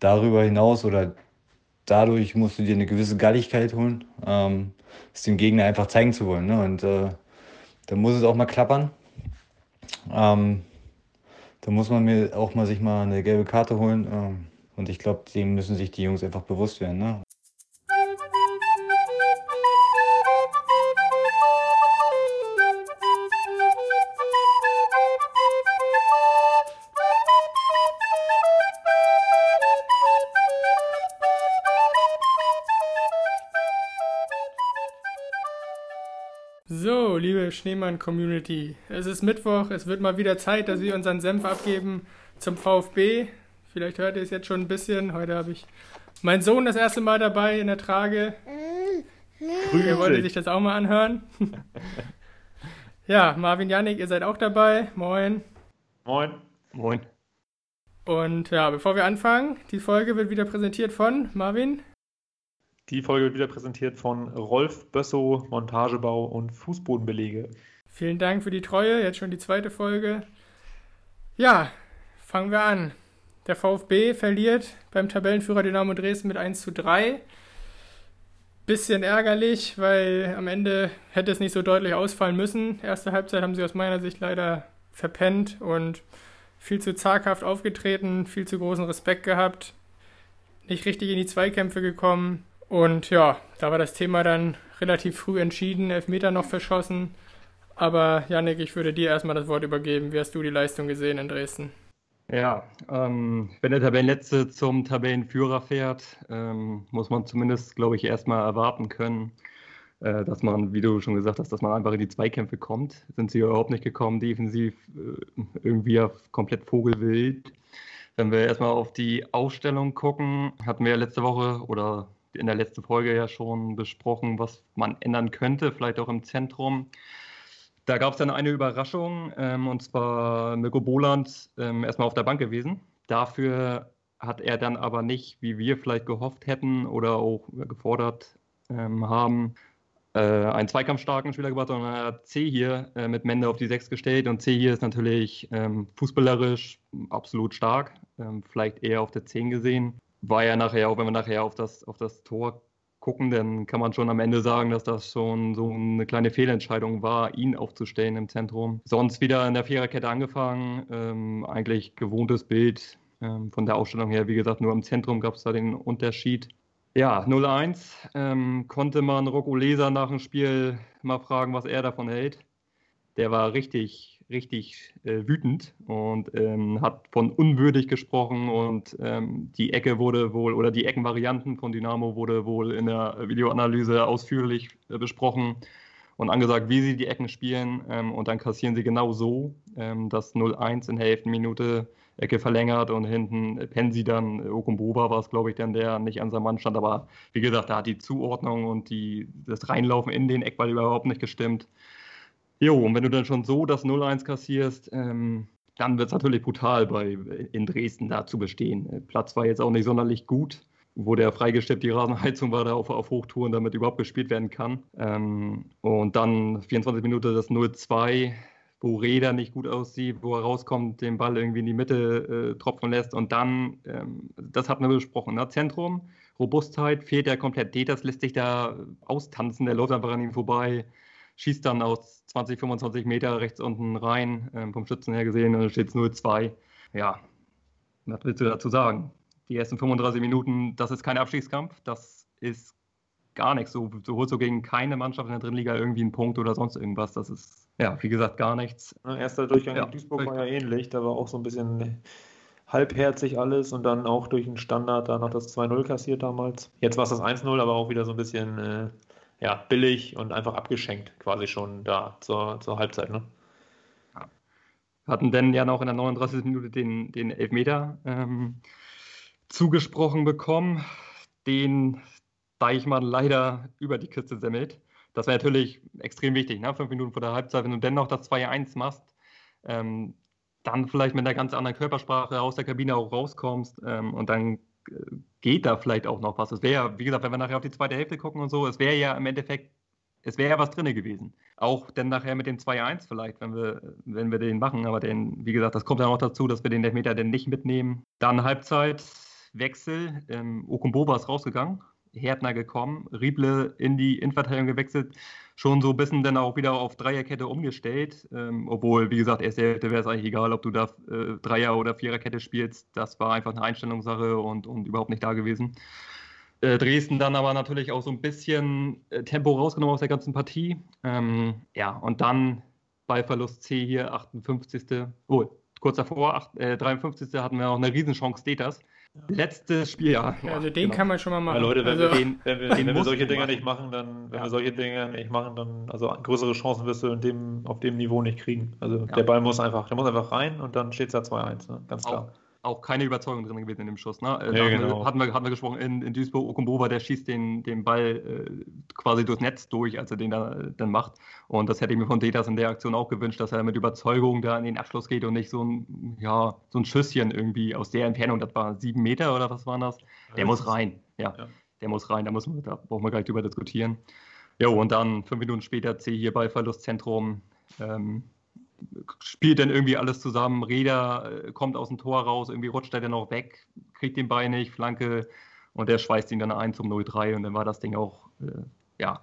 darüber hinaus oder dadurch musst du dir eine gewisse Galligkeit holen, ähm, es dem Gegner einfach zeigen zu wollen. Ne? Und äh, da muss es auch mal klappern. Ähm, da muss man mir auch mal sich mal eine gelbe Karte holen. Ähm, und ich glaube, dem müssen sich die Jungs einfach bewusst werden. Ne? Schneemann-Community, es ist Mittwoch, es wird mal wieder Zeit, dass wir unseren Senf abgeben zum VfB. Vielleicht hört ihr es jetzt schon ein bisschen. Heute habe ich meinen Sohn das erste Mal dabei in der Trage. Er wollte sich das auch mal anhören. ja, Marvin Janik, ihr seid auch dabei. Moin. Moin. Moin. Und ja, bevor wir anfangen, die Folge wird wieder präsentiert von Marvin. Die Folge wird wieder präsentiert von Rolf Bössow, Montagebau und Fußbodenbelege. Vielen Dank für die Treue, jetzt schon die zweite Folge. Ja, fangen wir an. Der VfB verliert beim Tabellenführer Dynamo Dresden mit 1 zu 3. Bisschen ärgerlich, weil am Ende hätte es nicht so deutlich ausfallen müssen. Erste Halbzeit haben sie aus meiner Sicht leider verpennt und viel zu zaghaft aufgetreten, viel zu großen Respekt gehabt, nicht richtig in die Zweikämpfe gekommen. Und ja, da war das Thema dann relativ früh entschieden, Elfmeter noch verschossen. Aber Yannick, ich würde dir erstmal das Wort übergeben. Wie hast du die Leistung gesehen in Dresden? Ja, ähm, wenn der Tabellenletzte zum Tabellenführer fährt, ähm, muss man zumindest, glaube ich, erstmal erwarten können, äh, dass man, wie du schon gesagt hast, dass man einfach in die Zweikämpfe kommt. Sind sie überhaupt nicht gekommen, defensiv äh, irgendwie komplett vogelwild. Wenn wir erstmal auf die Aufstellung gucken, hatten wir letzte Woche oder in der letzten Folge ja schon besprochen, was man ändern könnte, vielleicht auch im Zentrum. Da gab es dann eine Überraschung, ähm, und zwar Mirko Boland ähm, erstmal auf der Bank gewesen. Dafür hat er dann aber nicht, wie wir vielleicht gehofft hätten oder auch gefordert ähm, haben, äh, einen zweikampfstarken Spieler gebracht, sondern er hat C hier äh, mit Mende auf die 6 gestellt. Und C hier ist natürlich ähm, fußballerisch absolut stark, ähm, vielleicht eher auf der 10 gesehen war ja nachher, auch wenn wir nachher auf das, auf das Tor gucken, dann kann man schon am Ende sagen, dass das schon so eine kleine Fehlentscheidung war, ihn aufzustellen im Zentrum. Sonst wieder in der Viererkette angefangen, ähm, eigentlich gewohntes Bild ähm, von der Ausstellung her. Wie gesagt, nur im Zentrum gab es da den Unterschied. Ja, 0-1 ähm, konnte man Rocco Leser nach dem Spiel mal fragen, was er davon hält. Der war richtig richtig äh, wütend und ähm, hat von unwürdig gesprochen und ähm, die Ecke wurde wohl oder die Eckenvarianten von Dynamo wurde wohl in der Videoanalyse ausführlich äh, besprochen und angesagt, wie sie die Ecken spielen ähm, und dann kassieren sie genau so, ähm, dass 0-1 in der 11. Minute Ecke verlängert und hinten Pensi dann, Okumbuba war es glaube ich dann, der nicht an seinem Mann stand, aber wie gesagt, da hat die Zuordnung und die, das Reinlaufen in den Eckball überhaupt nicht gestimmt. Jo, und wenn du dann schon so das 0-1 kassierst, ähm, dann wird es natürlich brutal bei, in Dresden da zu bestehen. Äh, Platz war jetzt auch nicht sonderlich gut, wo der freigestellt die Rasenheizung war da auf, auf Hochtouren, damit überhaupt gespielt werden kann. Ähm, und dann 24 Minuten das 0-2, wo Reda nicht gut aussieht, wo er rauskommt, den Ball irgendwie in die Mitte äh, tropfen lässt. Und dann, ähm, das hatten wir besprochen, ne? Zentrum, Robustheit, fehlt ja komplett. Detas lässt sich da austanzen, der läuft einfach an ihm vorbei schießt dann aus 20, 25 Meter rechts unten rein, ähm, vom Schützen her gesehen, und dann steht es 0-2. Ja, was willst du dazu sagen? Die ersten 35 Minuten, das ist kein Abstiegskampf, das ist gar nichts. So, so holst du gegen keine Mannschaft in der dritten Liga irgendwie einen Punkt oder sonst irgendwas. Das ist, ja, wie gesagt, gar nichts. Erster Durchgang ja. in Duisburg war ja ähnlich, da war auch so ein bisschen halbherzig alles und dann auch durch einen Standard da noch das 2-0 kassiert damals. Jetzt war es das 1-0, aber auch wieder so ein bisschen äh, ja, billig und einfach abgeschenkt quasi schon da zur, zur Halbzeit. Ne? Ja. Hatten denn ja noch in der 39. Minute den, den Elfmeter ähm, zugesprochen bekommen, den Deichmann leider über die Kiste semmelt. Das wäre natürlich extrem wichtig, ne? fünf Minuten vor der Halbzeit, wenn du dennoch das 2-1 machst, ähm, dann vielleicht mit einer ganz anderen Körpersprache aus der Kabine auch rauskommst ähm, und dann geht da vielleicht auch noch was. Es wäre ja, wie gesagt, wenn wir nachher auf die zweite Hälfte gucken und so, es wäre ja im Endeffekt, es wäre ja was drin gewesen. Auch dann nachher mit dem 2-1 vielleicht, wenn wir, wenn wir den machen. Aber den, wie gesagt, das kommt dann auch dazu, dass wir den Elfmeter dann nicht mitnehmen. Dann Halbzeit, Wechsel. Ähm, Okumboba ist rausgegangen, Härtner gekommen, Rieble in die Innenverteidigung gewechselt, schon so ein bisschen dann auch wieder auf Dreierkette umgestellt. Ähm, obwohl, wie gesagt, erste Hälfte wäre es eigentlich egal, ob du da äh, Dreier- oder Viererkette spielst. Das war einfach eine Einstellungssache und, und überhaupt nicht da gewesen. Äh, Dresden dann aber natürlich auch so ein bisschen äh, Tempo rausgenommen aus der ganzen Partie. Ähm, ja, und dann bei Verlust C hier, 58. Oh, kurz davor, 8, äh, 53. hatten wir noch eine Riesenchance Detas. Letztes Spieljahr. Ja, also den genau. kann man schon mal machen. Ja, Leute, wenn, also, wir, den, wenn, wir, wenn wir solche Dinger nicht machen, dann, wenn ja. wir solche Dinger nicht machen, dann, also größere Chancen wirst du in dem, auf dem Niveau nicht kriegen. Also ja. der Ball muss einfach, der muss einfach rein und dann steht es da 2-1, ne? ganz klar. Auch, auch keine Überzeugung drin gewesen in dem Schuss. Ne? Ja, genau. hatten, wir, hatten wir gesprochen, in, in Duisburg, Okumbova, der schießt den, den Ball äh, quasi durchs Netz durch, als er den da, dann macht. Und das hätte ich mir von Detas in der Aktion auch gewünscht, dass er mit Überzeugung da in den Abschluss geht und nicht so ein, ja, so ein Schüsschen irgendwie aus der Entfernung, das war sieben Meter oder was waren das? Der muss rein, ja. ja. Der muss rein, da, muss man, da brauchen wir gleich drüber diskutieren. Jo, und dann fünf Minuten später C hier bei Verlustzentrum. Ähm, spielt dann irgendwie alles zusammen. Räder äh, kommt aus dem Tor raus, irgendwie rutscht er dann auch weg, kriegt den Bein nicht, Flanke und der schweißt ihn dann ein zum 0-3 und dann war das Ding auch äh, ja,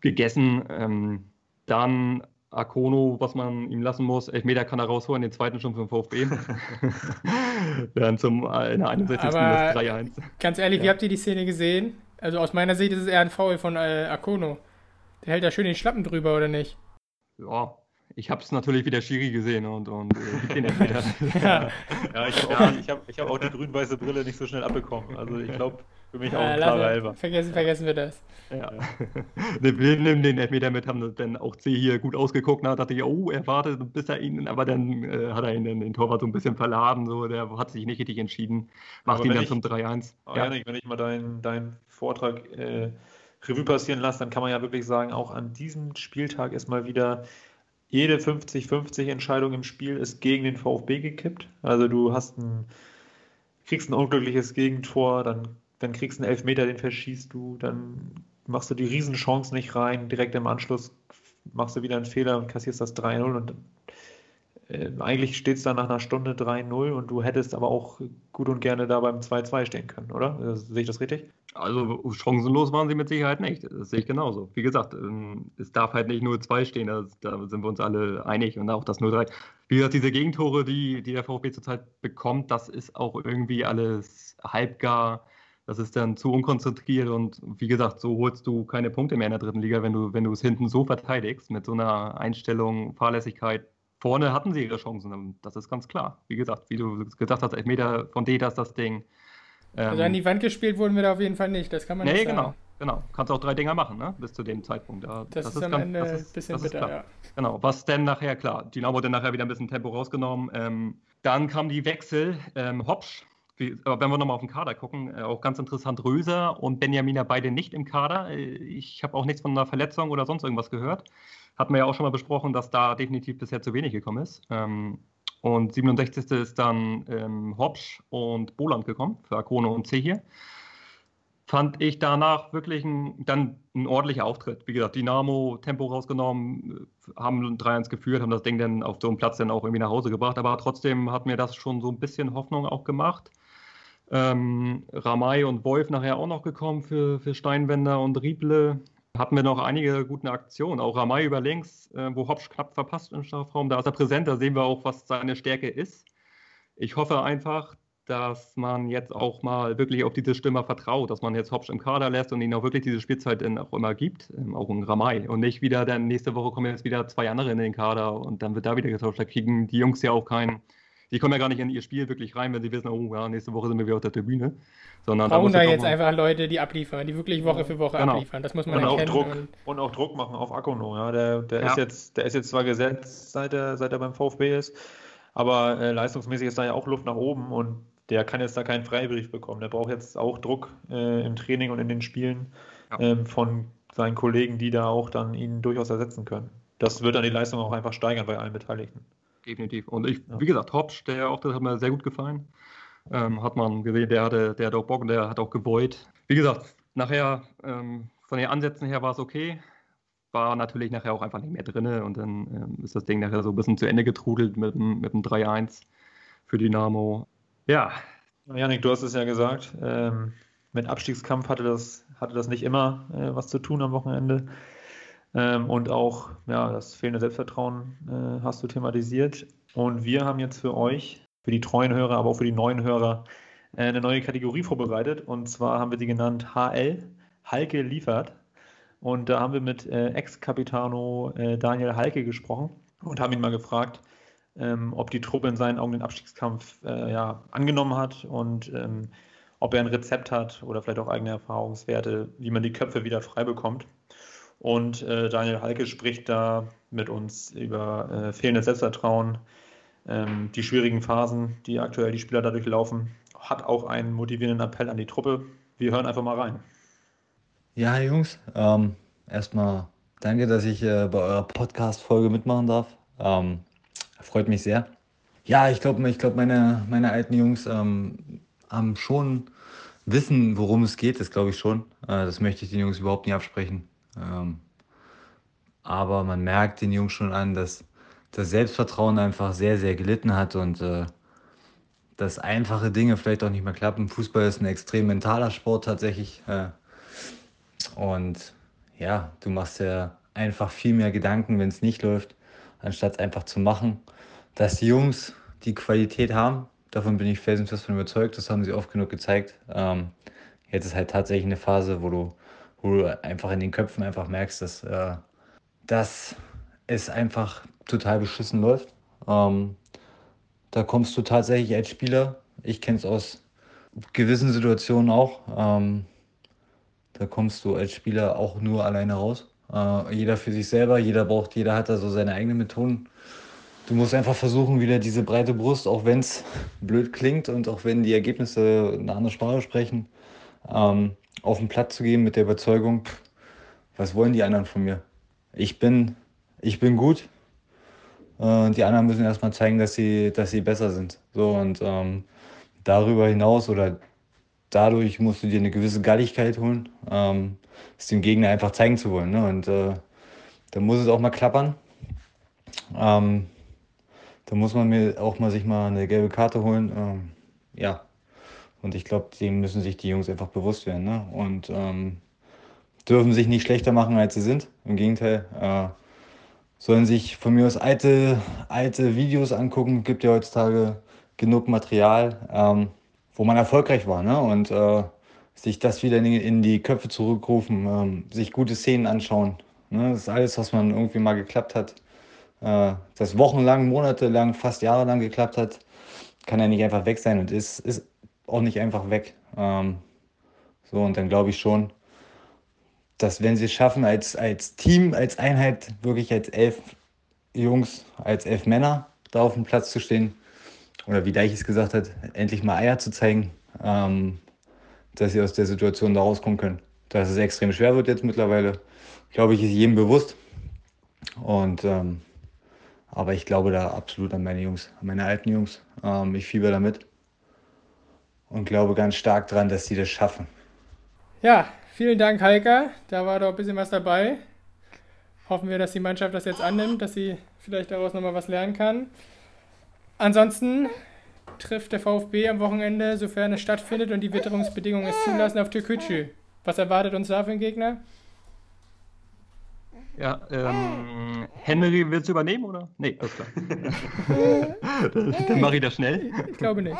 gegessen. Ähm, dann Akono, was man ihm lassen muss, Elfmeter kann er rausholen, den zweiten schon für den VfB. dann zum äh, in der 61. Aber 3-1. Ganz ehrlich, ja. wie habt ihr die Szene gesehen? Also aus meiner Sicht ist es eher ein Foul von äh, Akono. Der hält da schön den Schlappen drüber, oder nicht? Ja, ich habe es natürlich wieder Schiri gesehen und, und äh, den Elfmeter. ja. ja, ich habe auch, ich hab, ich hab auch die grün-weiße Brille nicht so schnell abbekommen. Also ich glaube, für mich auch ein klarer Elfer. Vergessen, vergessen wir das. Ja. wir nehmen den Elfmeter mit, haben dann auch C hier gut ausgeguckt. Da dachte ich, oh, er wartet, bis er ihn, aber dann äh, hat er ihn den, den Torwart so ein bisschen verladen. So, der hat sich nicht richtig entschieden. Macht ihn dann ich, zum 3-1. Oh, ja. Janik, wenn ich mal deinen dein Vortrag äh, Revue passieren lasse, dann kann man ja wirklich sagen, auch an diesem Spieltag ist mal wieder jede 50-50 Entscheidung im Spiel ist gegen den VfB gekippt. Also du hast ein, kriegst ein unglückliches Gegentor, dann, dann kriegst du einen Elfmeter, den verschießt du, dann machst du die Riesenchance nicht rein, direkt im Anschluss machst du wieder einen Fehler und kassierst das 3-0 und eigentlich steht es dann nach einer Stunde 3-0 und du hättest aber auch gut und gerne da beim 2-2 stehen können, oder? Also, sehe ich das richtig? Also chancenlos waren sie mit Sicherheit nicht. Das sehe ich genauso. Wie gesagt, ähm, es darf halt nicht 0-2 stehen, da, da, sind wir uns alle einig und auch das 0-3. Wie gesagt, diese Gegentore, die, die der VfB zurzeit bekommt, das ist auch irgendwie alles halbgar. Das ist dann zu unkonzentriert und wie gesagt, so holst du keine Punkte mehr in der dritten Liga, wenn du, wenn du es hinten so verteidigst, mit so einer Einstellung, Fahrlässigkeit, Vorne hatten sie ihre Chancen, das ist ganz klar. Wie gesagt, wie du gesagt hast, Elfmeter von Detas das Ding. Ähm, also an die Wand gespielt wurden wir da auf jeden Fall nicht, das kann man nee, nicht sagen. genau, genau. Kannst auch drei Dinger machen, ne? bis zu dem Zeitpunkt. Da, das, das, ist am ganz, Ende ein bisschen bitter, ja. Genau, was denn nachher, klar, Dynamo dann nachher wieder ein bisschen Tempo rausgenommen. Ähm, dann kamen die Wechsel, ähm, Hopsch, aber wenn wir nochmal auf den Kader gucken, äh, auch ganz interessant, Röser und Benjamina beide nicht im Kader. Äh, ich habe auch nichts von einer Verletzung oder sonst irgendwas gehört. Hatten wir ja auch schon mal besprochen, dass da definitiv bisher zu wenig gekommen ist. Ähm, und 67. ist dann ähm, Hopsch und Boland gekommen für Akone und C hier. Fand ich danach wirklich ein, dann ein ordentlicher Auftritt. Wie gesagt, Dynamo Tempo rausgenommen, haben 3-1 geführt, haben das Ding dann auf so einem Platz dann auch irgendwie nach Hause gebracht. Aber trotzdem hat mir das schon so ein bisschen Hoffnung auch gemacht. Ähm, Ramay und Wolf nachher auch noch gekommen für, für Steinwender und Rieble hatten wir noch einige gute Aktionen. Auch Ramay über links, äh, wo Hopsch knapp verpasst im Strafraum. Da ist er präsent, da sehen wir auch, was seine Stärke ist. Ich hoffe einfach, dass man jetzt auch mal wirklich auf diese Stimme vertraut, dass man jetzt Hopsch im Kader lässt und ihn auch wirklich diese Spielzeit dann auch immer gibt, ähm, auch in Ramay. Und nicht wieder, dann nächste Woche kommen jetzt wieder zwei andere in den Kader und dann wird da wieder getauscht. Da kriegen die Jungs ja auch keinen die kommen ja gar nicht in ihr Spiel wirklich rein, wenn sie wissen, oh ja, nächste Woche sind wir wieder auf der Tribüne. Sondern brauchen da, da jetzt einfach Leute, die abliefern, die wirklich Woche für Woche genau. abliefern. Das muss man und erkennen. Auch Druck, und, und, auch Druck machen auf Akono. Ja. Der, der, ja. Ist jetzt, der ist jetzt zwar gesetzt, seit er, seit er beim VfB ist, aber äh, leistungsmäßig ist da ja auch Luft nach oben und der kann jetzt da keinen Freibrief bekommen. Der braucht jetzt auch Druck äh, im Training und in den Spielen ja. ähm, von seinen Kollegen, die da auch dann ihn durchaus ersetzen können. Das wird dann die Leistung auch einfach steigern bei allen Beteiligten. Definitiv. Und ich, ja. wie gesagt, Hopsch, der Auftritt hat mir sehr gut gefallen. Ähm, hat man gesehen, der hatte, der hat auch Bock und der hat auch gewollt. Wie gesagt, nachher ähm, von den Ansätzen her war es okay. War natürlich nachher auch einfach nicht mehr drin und dann ähm, ist das Ding nachher so ein bisschen zu Ende getrudelt mit, mit dem 3-1 für Dynamo. Ja, Janik, du hast es ja gesagt. Ähm, mit Abstiegskampf hatte das, hatte das nicht immer äh, was zu tun am Wochenende. Ähm, und auch ja, das fehlende Selbstvertrauen äh, hast du thematisiert. Und wir haben jetzt für euch, für die treuen Hörer, aber auch für die neuen Hörer, äh, eine neue Kategorie vorbereitet. Und zwar haben wir die genannt HL, Halke liefert. Und da haben wir mit äh, Ex-Capitano äh, Daniel Halke gesprochen und haben ihn mal gefragt, ähm, ob die Truppe in seinen Augen den Abstiegskampf äh, ja, angenommen hat und ähm, ob er ein Rezept hat oder vielleicht auch eigene Erfahrungswerte, wie man die Köpfe wieder frei bekommt. Und äh, Daniel Halke spricht da mit uns über äh, fehlendes Selbstvertrauen, ähm, die schwierigen Phasen, die aktuell die Spieler dadurch laufen, hat auch einen motivierenden Appell an die Truppe. Wir hören einfach mal rein. Ja, Jungs, ähm, erstmal danke, dass ich äh, bei eurer Podcast-Folge mitmachen darf. Ähm, freut mich sehr. Ja, ich glaube, ich glaub, meine, meine alten Jungs ähm, haben schon wissen, worum es geht, das glaube ich schon. Äh, das möchte ich den Jungs überhaupt nicht absprechen. Ähm, aber man merkt den Jungs schon an, dass das Selbstvertrauen einfach sehr, sehr gelitten hat und äh, dass einfache Dinge vielleicht auch nicht mehr klappen. Fußball ist ein extrem mentaler Sport tatsächlich. Äh, und ja, du machst ja einfach viel mehr Gedanken, wenn es nicht läuft, anstatt es einfach zu machen. Dass die Jungs die Qualität haben, davon bin ich felsenfest von überzeugt, das haben sie oft genug gezeigt. Ähm, jetzt ist halt tatsächlich eine Phase, wo du, wo du einfach in den Köpfen einfach merkst, dass, äh, dass es einfach total beschissen läuft. Ähm, da kommst du tatsächlich als Spieler, ich kenne es aus gewissen Situationen auch, ähm, da kommst du als Spieler auch nur alleine raus. Äh, jeder für sich selber, jeder braucht, jeder hat da so seine eigenen Methoden. Du musst einfach versuchen, wieder diese breite Brust, auch wenn es blöd klingt und auch wenn die Ergebnisse eine andere Sprache sprechen, ähm, auf den Platz zu gehen mit der Überzeugung, was wollen die anderen von mir? Ich bin, ich bin gut. Äh, und die anderen müssen erstmal zeigen, dass sie, dass sie besser sind. So und ähm, darüber hinaus oder dadurch musst du dir eine gewisse Galligkeit holen, ähm, es dem Gegner einfach zeigen zu wollen. Ne? Und äh, da muss es auch mal klappern. Ähm, da muss man mir auch mal sich mal eine gelbe Karte holen. Ähm, ja. Und ich glaube, dem müssen sich die Jungs einfach bewusst werden. Ne? Und ähm, dürfen sich nicht schlechter machen, als sie sind. Im Gegenteil. Äh, sollen sich von mir aus alte, alte Videos angucken. Gibt ja heutzutage genug Material. Ähm, wo man erfolgreich war. Ne? Und äh, sich das wieder in die, in die Köpfe zurückrufen, ähm, sich gute Szenen anschauen. Ne? Das ist alles, was man irgendwie mal geklappt hat. Äh, das wochenlang, monatelang, fast jahrelang geklappt hat, kann ja nicht einfach weg sein und ist, ist auch nicht einfach weg. Ähm, so, und dann glaube ich schon, dass wenn sie es schaffen, als, als Team, als Einheit, wirklich als elf Jungs, als elf Männer da auf dem Platz zu stehen, oder wie Deich es gesagt hat, endlich mal Eier zu zeigen, ähm, dass sie aus der Situation da rauskommen können. Dass es extrem schwer wird jetzt mittlerweile, glaube ich, ist jedem bewusst. Und ähm, aber ich glaube da absolut an meine Jungs, an meine alten Jungs. Ähm, ich fieber damit und glaube ganz stark daran, dass sie das schaffen. Ja, vielen Dank, Heika. Da war doch ein bisschen was dabei. Hoffen wir, dass die Mannschaft das jetzt annimmt, dass sie vielleicht daraus nochmal was lernen kann. Ansonsten trifft der VfB am Wochenende, sofern es stattfindet und die Witterungsbedingungen es zulassen, auf Türkgücü. Was erwartet uns da für ein Gegner? Ja, ähm, Henry wird es übernehmen, oder? Nee, alles klar. Dann mache ich das schnell. Ich glaube nicht.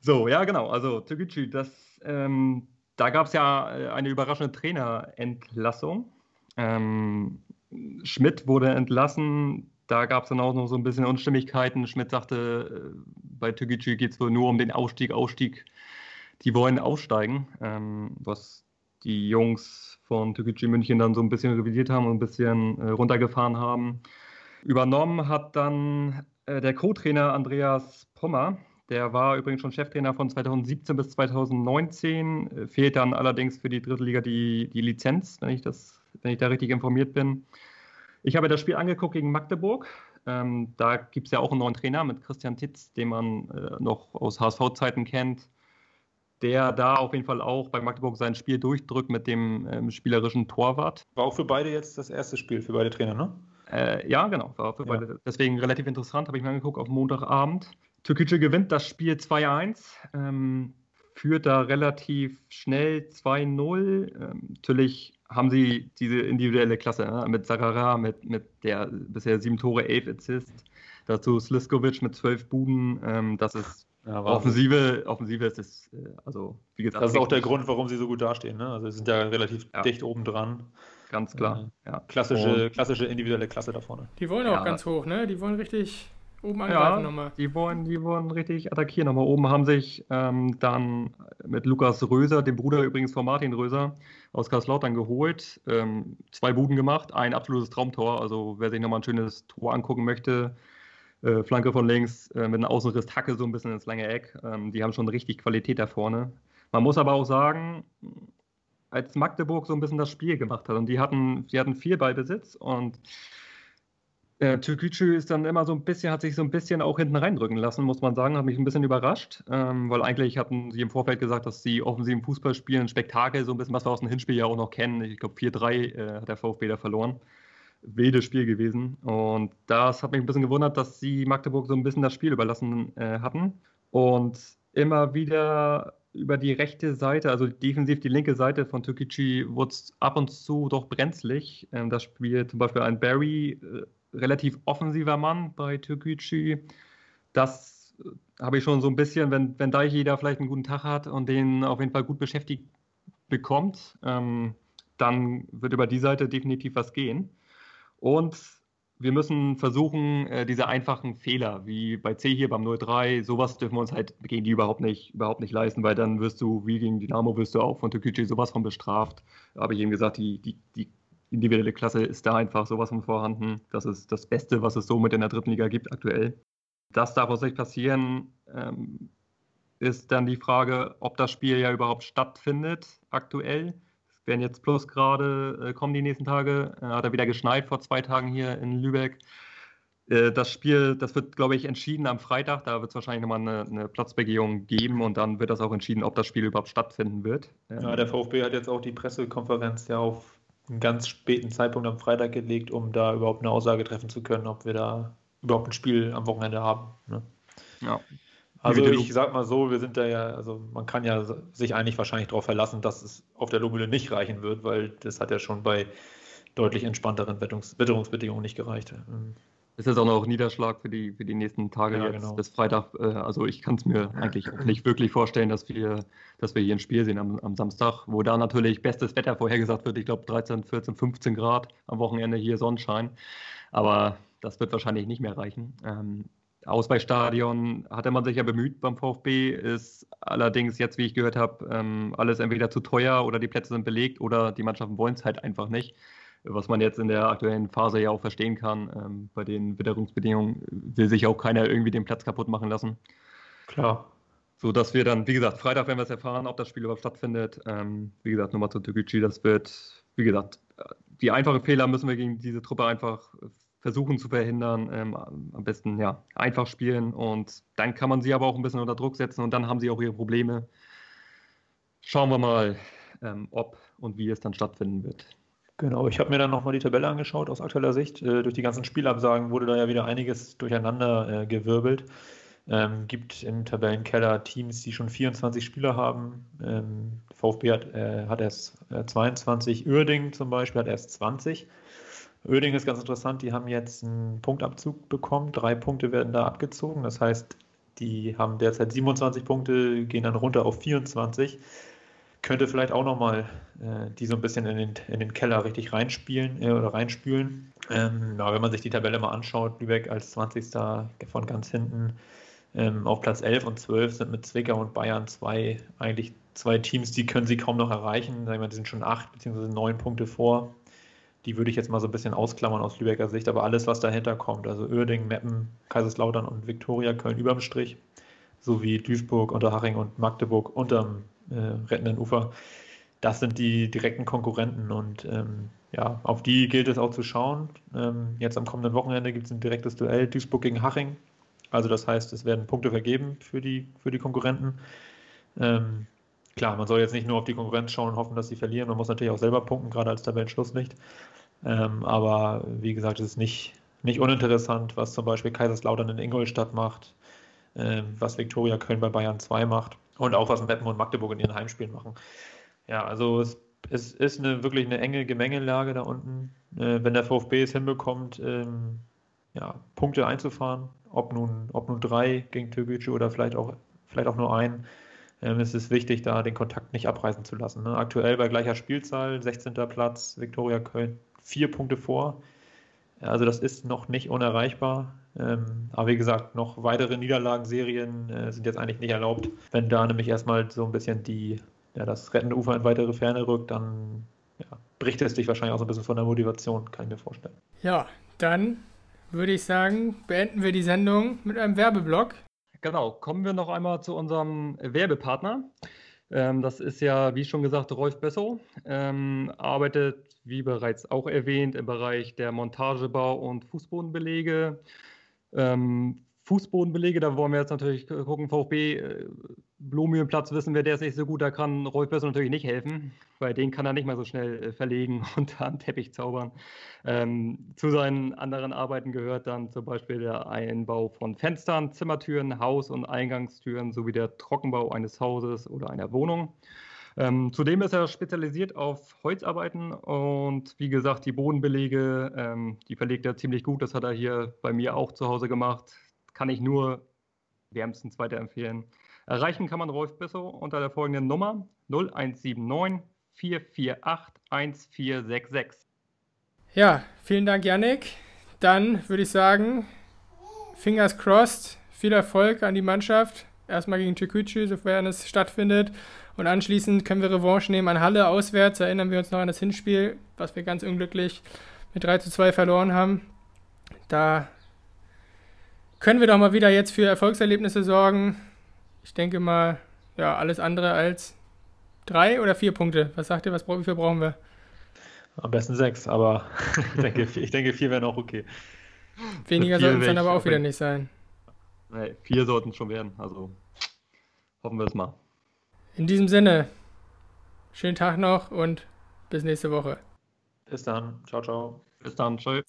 So, ja, genau. Also, Türkgücü, das, ähm, da gab es ja äh, eine überraschende Trainerentlassung. Ähm, Schmidt wurde entlassen, da gab es dann auch noch so ein bisschen Unstimmigkeiten. Schmidt sagte, äh, bei Türkgücü geht es wohl nur um den Ausstieg, Ausstieg. Die wollen aussteigen, ähm, was die Jungs von Türkgücü München dann so ein bisschen revidiert haben und ein bisschen äh, runtergefahren haben. Übernommen hat dann äh, der Co-Trainer Andreas Pommer. Der war übrigens schon Cheftrainer von 2017 bis 2019, äh, fehlt dann allerdings für die dritte Liga die, die Lizenz, wenn ich, das, wenn ich da richtig informiert bin. Ich habe das Spiel angeguckt gegen Magdeburg. Ähm, da gibt es ja auch einen neuen Trainer mit Christian Titz, den man äh, noch aus HSV-Zeiten kennt, der da auf jeden Fall auch bei Magdeburg sein Spiel durchdrückt mit dem ähm, spielerischen Torwart. War auch für beide jetzt das erste Spiel, für beide Trainer, ne? Äh, ja, genau. War für ja. beide. Deswegen relativ interessant, habe ich mir angeguckt auf Montagabend. Türkgücü gewinnt das Spiel 2-1, ähm, führt da relativ schnell 2-0. Ähm, natürlich haben sie diese individuelle Klasse ne? mit Sarara, mit, mit der bisher sieben Tore, elf Assists. Dazu Sliskovic mit zwölf Buden. Ähm, das ist ja, Offensive, Offensive ist es, äh, also wie gesagt. Das ist auch der Grund, warum sie so gut dastehen. Ne? Also sie sind ja relativ ja. dicht oben dran. Ganz klar. Äh, ja. Klassische, klassische individuelle Klasse da vorne. Die wollen auch ganz hoch, ne? Die wollen richtig oben angreifen ja, nochmal. Die wollen, die wollen richtig attackieren. Nochmal oben haben sich ähm, dann mit Lukas Röser, dem Bruder übrigens von Martin Röser, aus Karlslautern geholt. Ähm, zwei Buden gemacht, ein absolutes Traumtor. Also wer sich nochmal ein schönes Tor angucken möchte, äh, Flanke von links äh, mit einem Außenriss Hacke so ein bisschen ins lange Eck. Ähm, die haben schon richtig Qualität da vorne. Man muss aber auch sagen, als Magdeburg so ein bisschen das Spiel gemacht hat und die hatten, die hatten viel Ballbesitz und äh, Türkgücü ist dann immer so ein bisschen, hat sich so ein bisschen auch hinten reindrücken lassen, muss man sagen, hat mich ein bisschen überrascht, ähm, weil eigentlich hatten sie im Vorfeld gesagt, dass sie offensiven Fußball spielen, Spektakel, so ein bisschen, was wir aus dem Hinspiel ja auch noch kennen. Ich glaube, 4-3 äh, hat der VfB da verloren. Wildes Spiel gewesen. Und das hat mich ein bisschen gewundert, dass sie Magdeburg so ein bisschen das Spiel überlassen äh, hatten. Und immer wieder über die rechte Seite, also defensiv die linke Seite von Türkgücü, wurde es ab und zu doch brenzlig. Ähm, das Spiel zum Beispiel ein Barry äh, relativ offensiver Mann bei Türkgücü. Das äh, habe ich schon so ein bisschen, wenn, wenn da vielleicht einen guten Tag hat und den auf jeden Fall gut beschäftigt bekommt, ähm, dann wird über die Seite definitiv was gehen. Und wir müssen versuchen, äh, diese einfachen Fehler, wie bei C hier beim 0-3, sowas dürfen wir uns halt gegen die überhaupt nicht, überhaupt nicht leisten, weil dann wirst du, wie gegen Dynamo, wirst du auch von Türkgücü sowas von bestraft. Habe ich eben gesagt, die, die, die individuelle Klasse ist da einfach sowas von vorhanden. Das ist das Beste, was es so mit in der dritten Liga gibt aktuell. Das darf uns nicht passieren. Ähm, ist dann die Frage, ob das Spiel ja überhaupt stattfindet aktuell. Werden jetzt plus gerade, äh, kommen die nächsten Tage. Äh, hat er wieder geschneit vor zwei Tagen hier in Lübeck. Äh, das Spiel, das wird, glaube ich, entschieden am Freitag. Da wird es wahrscheinlich nochmal eine, eine Platzbegehung geben und dann wird das auch entschieden, ob das Spiel überhaupt stattfinden wird. Ja, der VfB hat jetzt auch die Pressekonferenz ja auf einen ganz späten Zeitpunkt am Freitag gelegt, um da überhaupt eine Aussage treffen zu können, ob wir da überhaupt ein Spiel am Wochenende haben. Ne? Ja. Also ich sag mal so, wir sind da ja, also man kann ja sich eigentlich wahrscheinlich darauf verlassen, dass es auf der Lobele nicht reichen wird, weil das hat ja schon bei deutlich entspannteren Witterungs Witterungsbedingungen nicht gereicht. Ist jetzt auch noch Niederschlag für die, für die nächsten Tage ja, jetzt genau. bis Freitag. Äh, also ich kann es mir eigentlich auch nicht wirklich vorstellen, dass wir, dass wir hier ein Spiel sehen am, am Samstag, wo da natürlich bestes Wetter vorhergesagt wird. Ich glaube 13, 14, 15 Grad am Wochenende hier Sonnenschein. Aber das wird wahrscheinlich nicht mehr reichen. Ähm, Ausweichstadion hatte man sich ja bemüht beim VfB, ist allerdings jetzt, wie ich gehört habe, ähm, alles entweder zu teuer oder die Plätze sind belegt oder die Mannschaften wollen es halt einfach nicht was man jetzt in der aktuellen Phase ja auch verstehen kann. Ähm, bei den Witterungsbedingungen will sich auch keiner irgendwie den Platz kaputt machen lassen. Klar. So dass wir dann, wie gesagt, Freitag werden wir es erfahren, ob das Spiel überhaupt stattfindet. Ähm, wie gesagt, nochmal zu Toguchi, das wird, wie gesagt, die einfachen Fehler müssen wir gegen diese Truppe einfach versuchen zu verhindern. Ähm, am besten ja einfach spielen und dann kann man sie aber auch ein bisschen unter Druck setzen und dann haben sie auch ihre Probleme. Schauen wir mal, ähm, ob und wie es dann stattfinden wird. Genau, ich habe mir dann nochmal die Tabelle angeschaut aus aktueller Sicht. Äh, durch die ganzen Spielabsagen wurde da ja wieder einiges durcheinander äh, gewirbelt. Ähm, gibt im Tabellenkeller Teams, die schon 24 Spieler haben. Ähm, VfB hat, äh, hat erst 22, äh, Uerding zum Beispiel hat erst 20. Uerding ist ganz interessant, die haben jetzt einen Punktabzug bekommen. Drei Punkte werden da abgezogen. Das heißt, die haben derzeit 27 Punkte, gehen dann runter auf 24 könnte vielleicht auch nochmal äh, die so ein bisschen in den, in den Keller richtig reinspielen äh, oder reinspülen. Ähm, ja, wenn man sich die Tabelle mal anschaut, Lübeck als 20. von ganz hinten ähm, auf Platz 11 und 12 sind mit Zwickau und Bayern zwei, eigentlich zwei Teams, die können sie kaum noch erreichen. Sagen wir, die sind schon acht bzw. neun Punkte vor. Die würde ich jetzt mal so ein bisschen ausklammern aus Lübecker Sicht, aber alles, was dahinter kommt, also Uerdingen, Meppen, Kaiserslautern und Viktoria Köln überm Strich, sowie Duisburg, Unterhaching und Magdeburg unterm äh, rettenden Ufer. Das sind die direkten Konkurrenten und ähm, ja, auf die gilt es auch zu schauen. Ähm, jetzt am kommenden Wochenende gibt es ein direktes Duell Duisburg gegen Haching. Also das heißt, es werden Punkte vergeben für die, für die Konkurrenten. Ähm, klar, man soll jetzt nicht nur auf die Konkurrenz schauen und hoffen, dass sie verlieren. Man muss natürlich auch selber punkten, gerade als Tabellenschlusslicht. Ähm, aber wie gesagt, es ist nicht, nicht uninteressant, was zum Beispiel Kaiserslautern in Ingolstadt macht äh, was Viktoria Köln bei Bayern 2 macht und auch was Meppen und Magdeburg in ihren Heimspielen machen. Ja, also es, es ist eine, wirklich eine enge Gemengelage da unten. Äh, wenn der VfB es hinbekommt, ähm, ja, Punkte einzufahren, ob nun, ob nun drei gegen Türkgücü oder vielleicht auch, vielleicht auch nur ein, ähm, ist es wichtig, da den Kontakt nicht abreißen zu lassen. Ne? Aktuell bei gleicher Spielzahl, 16. Platz, Viktoria Köln, vier Punkte vor. Also das ist noch nicht unerreichbar. Ähm, aber wie gesagt, noch weitere Niederlagenserien äh, sind jetzt eigentlich nicht erlaubt. Wenn da nämlich erstmal so ein bisschen die, ja, das rettende Ufer in weitere Ferne rückt, dann ja, bricht es dich wahrscheinlich auch so ein bisschen von der Motivation, kann ich mir vorstellen. Ja, dann würde ich sagen, beenden wir die Sendung mit einem Werbeblock. Genau, kommen wir noch einmal zu unserem Werbepartner. Ähm, das ist ja, wie schon gesagt, Rolf Bessow. Ähm, arbeitet, wie bereits auch erwähnt, im Bereich der Montagebau und Fußbodenbelege. Ähm, Fußbodenbelege, da wollen wir jetzt natürlich gucken, VfB, Blumenplatz wissen wir, der ist nicht so gut, da kann Rolf Besser natürlich nicht helfen, weil den kann er nicht mehr so schnell äh, verlegen und an Teppich zaubern. Ähm, zu seinen anderen Arbeiten gehört dann zum Beispiel der Einbau von Fenstern, Zimmertüren, Haus- und Eingangstüren sowie der Trockenbau eines Hauses oder einer Wohnung. Ähm, zudem ist er spezialisiert auf Holzarbeiten und wie gesagt, die Bodenbelege, ähm, die verlegt er ziemlich gut. Das hat er hier bei mir auch zu Hause gemacht. Kann ich nur wärmstens weiterempfehlen. Erreichen kann man Rolf Bissow unter der folgenden Nummer 0179 448 1466. Ja, vielen Dank, Yannick. Dann würde ich sagen, Fingers crossed, viel Erfolg an die Mannschaft. Erstmal gegen Türkgücü, sofern es stattfindet. Und anschließend können wir Revanche nehmen an Halle auswärts. Erinnern wir uns noch an das Hinspiel, was wir ganz unglücklich mit 3 zu 2 verloren haben. Da können wir doch mal wieder jetzt für Erfolgserlebnisse sorgen. Ich denke mal, ja, alles andere als drei oder vier Punkte. Was sagt ihr, was, wie viel brauchen wir? Am besten sechs, aber ich denke, ich denke vier wären auch okay. Weniger sollten es dann aber auch wieder nicht sein. Nee, vier sollten es schon werden, also hoffen wir es mal. In diesem Sinne, schönen Tag noch und bis nächste Woche. Bis dann. Ciao, ciao. Bis dann. Tschüss.